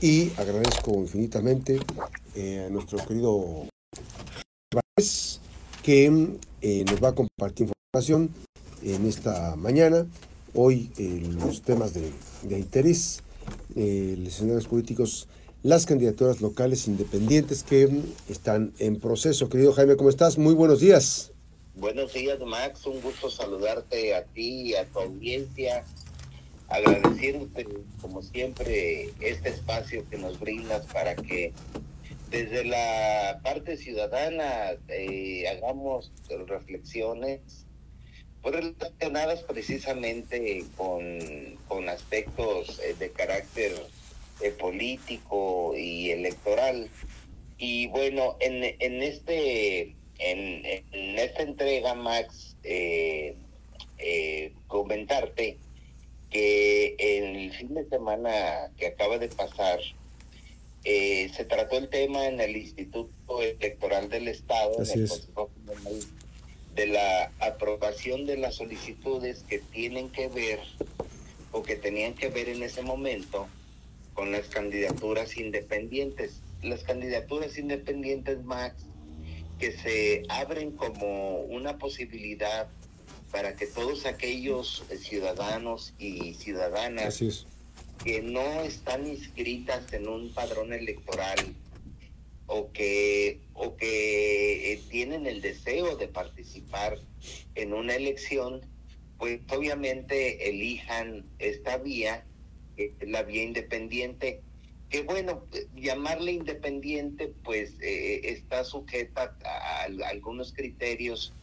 y agradezco infinitamente eh, a nuestro querido que eh, nos va a compartir información en esta mañana. Hoy los temas de, de interés, los escenarios políticos, las candidaturas locales independientes que están en proceso. Querido Jaime, ¿cómo estás? Muy buenos días. Buenos días, Max. Un gusto saludarte a ti y a tu audiencia. Agradeciéndote, como siempre, este espacio que nos brindas para que desde la parte ciudadana eh, hagamos reflexiones relacionadas precisamente con, con aspectos eh, de carácter eh, político y electoral. Y bueno, en, en este en, esta entrega, Max, comentarte que en el fin de semana que acaba de pasar, eh, se trató el tema en el Instituto Electoral del Estado, en el Consejo de la aprobación de las solicitudes que tienen que ver o que tenían que ver en ese momento con las candidaturas independientes. Las candidaturas independientes, Max, que se abren como una posibilidad para que todos aquellos ciudadanos y ciudadanas que no están inscritas en un padrón electoral o que o que eh, tienen el deseo de participar en una elección, pues obviamente elijan esta vía, la vía independiente, que bueno, llamarle independiente pues eh, está sujeta a, algunos criterios,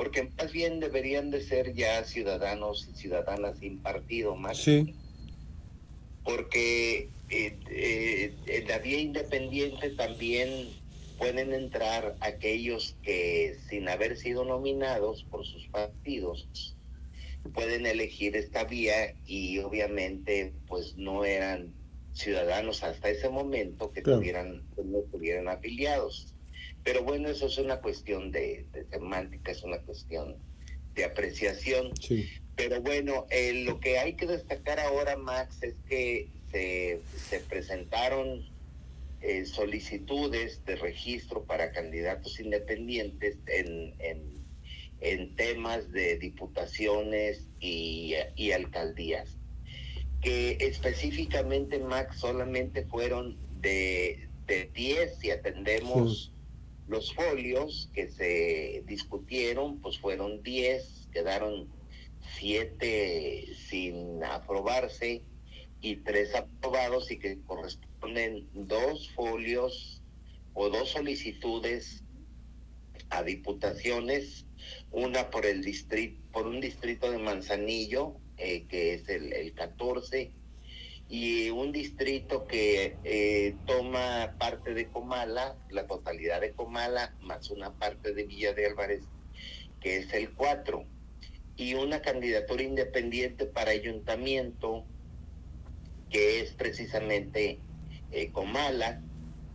porque más bien deberían de ser ya ciudadanos y ciudadanas sin partido, más. Sí. Porque eh, eh, en la vía independiente también pueden entrar aquellos que sin haber sido nominados por sus partidos pueden elegir esta vía y obviamente pues no eran ciudadanos hasta ese momento que tuvieran, no tuvieran afiliados. Pero bueno, eso es una cuestión de, semántica, es una cuestión de apreciación. Pero bueno, eh, lo que hay que destacar ahora, Max, es que se, se presentaron eh, solicitudes de registro para candidatos independientes en, en, en temas de diputaciones y, y alcaldías que específicamente, Max, solamente fueron de, de 10 si atendemos los folios que se discutieron, pues fueron 10, quedaron 7 sin aprobarse y 3 aprobados y que corresponden dos folios o dos solicitudes a diputaciones, una por el distrito, por un distrito de Manzanillo eh, que es el, el, 14, y un distrito que eh, toma parte de Comala, la totalidad de Comala, más una parte de Villa de Álvarez, que es el 4, y una candidatura independiente para ayuntamiento, que es precisamente eh, Comala,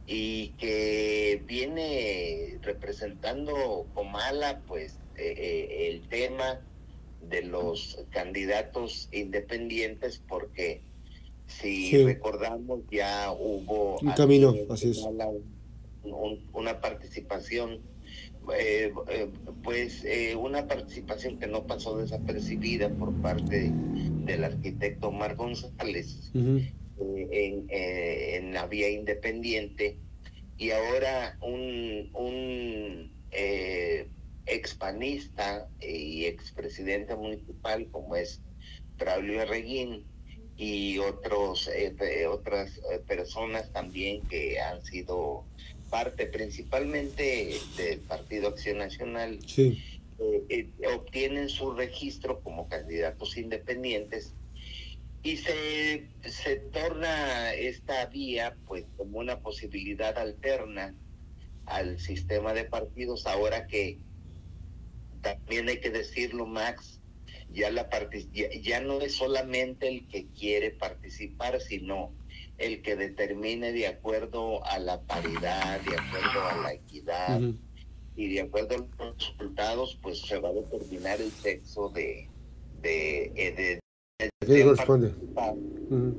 y que viene representando Comala, pues el tema de los candidatos independientes porque si recordamos ya hubo un camino, así es. una participación eh, eh, pues eh, una participación que no pasó desapercibida por parte del arquitecto Omar González en, en, la vía independiente y ahora un, un expanista y expresidente municipal como es Braulio Reguín y otros eh, otras eh, personas también que han sido parte principalmente del Partido Acción Nacional eh, obtienen su registro como candidatos independientes y se, se torna esta vía pues como una posibilidad alterna al sistema de partidos ahora que también hay que decirlo, Max, ya, la ya, no es solamente el que quiere participar, sino el que determine de acuerdo a la paridad, de acuerdo a la equidad y de acuerdo a los resultados, pues se va a determinar el sexo de, de, eh, de corresponde?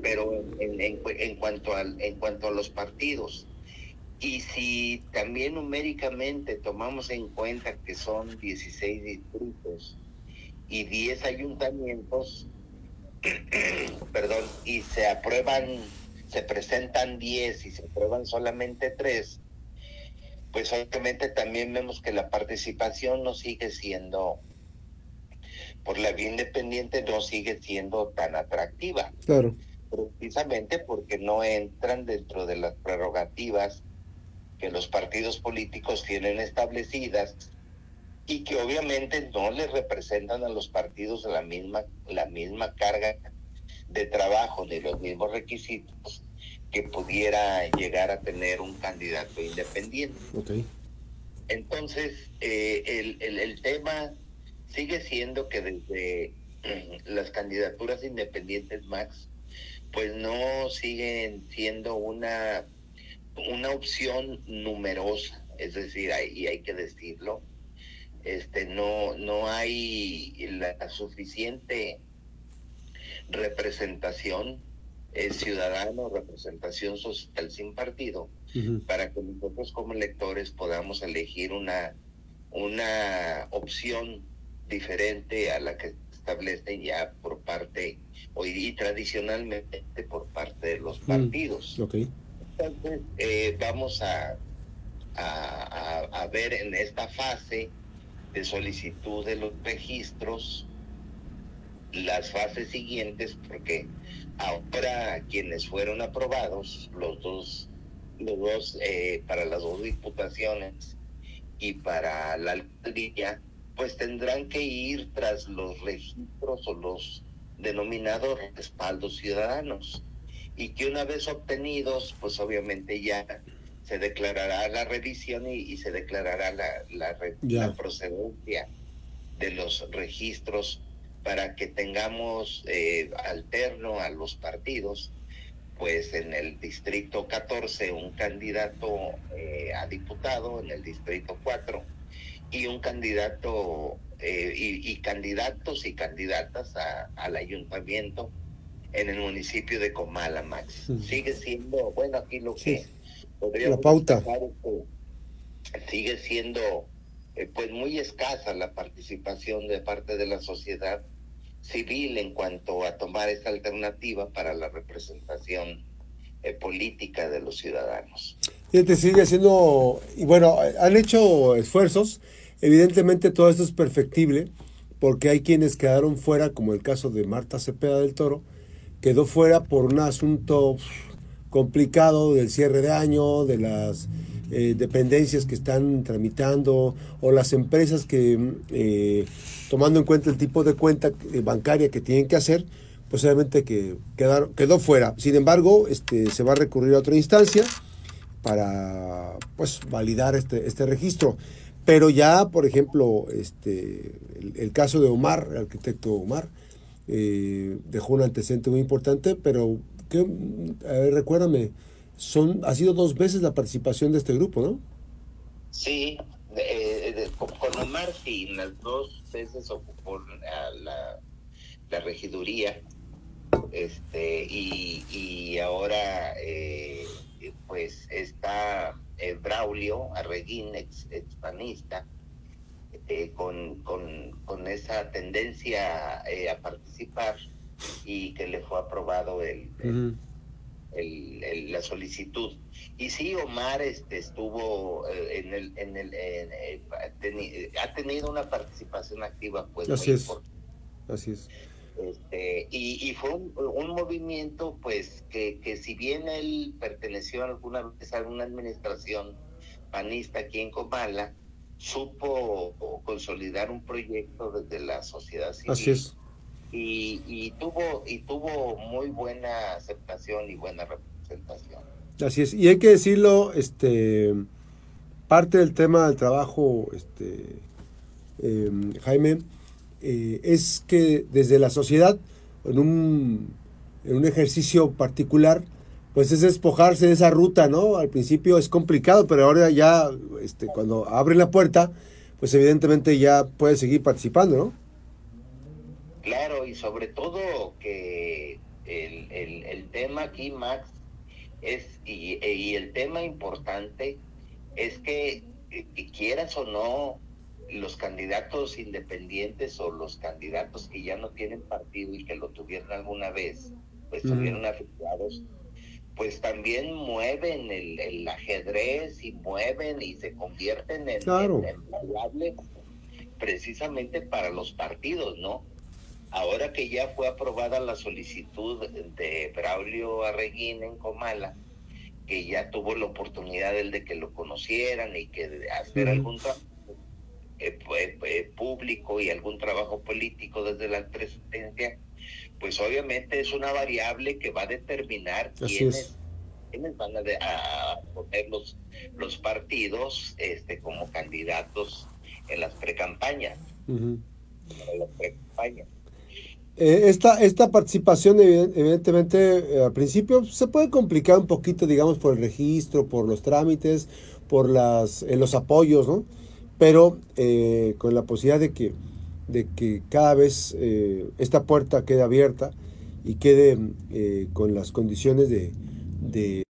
Pero en, en, en, cuanto al, en cuanto a los partidos, y si también numéricamente tomamos en cuenta que son 16 distritos y 10 ayuntamientos, perdón, y se aprueban, se presentan 10 y se aprueban solamente 3, pues obviamente también vemos que la participación no sigue siendo, por la vía independiente no sigue siendo tan atractiva. Claro. Precisamente porque no entran dentro de las prerrogativas que los partidos políticos tienen establecidas y que obviamente no les representan a los partidos la misma, la misma carga de trabajo ni los mismos requisitos que pudiera llegar a tener un candidato independiente. Entonces, eh, el, el, el tema sigue siendo que desde mm, las candidaturas independientes, Max, pues no siguen siendo una una opción numerosa, es decir, y hay que decirlo, este, no, no hay la suficiente representación eh, ciudadano, representación social sin partido, para que nosotros como electores podamos elegir una, una opción diferente a la que establecen ya por parte, hoy y tradicionalmente por parte de los partidos. Entonces, eh, vamos a, a, ver en esta fase de solicitud de los registros las fases siguientes, porque ahora quienes fueron aprobados, los dos, los dos eh, para las dos diputaciones y para la alcaldía, pues tendrán que ir tras los registros o los denominados respaldos ciudadanos. Y que una vez obtenidos, pues obviamente ya se declarará la revisión y, se declarará la, la, procedencia de los registros para que tengamos eh, alterno a los partidos, pues en el distrito 14 un candidato eh, a diputado, en el distrito 4 y un candidato eh, y, candidatos y candidatas al ayuntamiento en el municipio de Comala, Max. Sigue siendo, bueno, aquí lo que la pauta. sigue siendo eh, pues muy escasa la participación de parte de la sociedad civil en cuanto a tomar esta alternativa para la representación eh, política de los ciudadanos. Fíjate, sigue siendo, y bueno, han hecho esfuerzos, evidentemente todo esto es perfectible, porque hay quienes quedaron fuera, como el caso de Marta Cepeda del Toro, quedó fuera por un asunto complicado del cierre de año, de las eh, dependencias que están tramitando o las empresas que, eh, tomando en cuenta el tipo de cuenta bancaria que tienen que hacer, pues obviamente que quedó fuera. Sin embargo, este, se va a recurrir a otra instancia para pues, validar este, este registro. Pero ya, por ejemplo, este, el caso de Omar, el arquitecto Omar, eh, dejó un antecedente muy importante, pero que, recuérdame, son, ha sido dos veces la participación de este grupo, ¿no? Sí, con Omar sí, las dos veces ocupó la, la regiduría, este, y, y ahora eh, pues está eh, Braulio Arreguín, ex, expanista, eh, con, con, con, esa tendencia eh, a participar y que le fue aprobado el, el, la solicitud. Y sí, Omar este, estuvo eh, en el, en el ha tenido una participación activa, pues Así es. Así es. Este, y, y, fue un, un, movimiento, pues, que, que si bien él perteneció alguna vez a una administración panista aquí en Comala, supo consolidar un proyecto desde la sociedad civil. Así es. Y, y, tuvo y tuvo muy buena aceptación y buena representación. Así es. Y hay que decirlo, este parte del tema del trabajo, este em, Jaime, eh, es que desde la sociedad, en un, en un ejercicio particular, pues es despojarse de esa ruta, ¿no? Al principio es complicado, pero ahora ya, este, cuando abre la puerta, pues evidentemente ya puede seguir participando, ¿no? Sobre todo que el, el, tema aquí, Max, es, y, y, el tema importante es que, que quieras o no, los candidatos independientes o los candidatos que ya no tienen partido y que lo tuvieron alguna vez, pues estuvieron afectados, pues también mueven el, ajedrez y mueven y se convierten en, claro. precisamente para los partidos, ¿no? Ahora que ya fue aprobada la solicitud de Braulio Arreguín en Comala, que ya tuvo la oportunidad de que lo conocieran y que hacer algún trabajo eh, eh, público y algún trabajo político desde la presidencia, pues obviamente es una variable que va a determinar quiénes, van a, poner los, los partidos este, como candidatos en las precampañas. Eh, esta, esta participación, evidentemente, eh, al principio se puede complicar un poquito, digamos, por el registro, por los trámites, por las, los apoyos, ¿no? Pero eh, con la posibilidad de que, de que cada vez esta puerta quede abierta y quede con las condiciones de,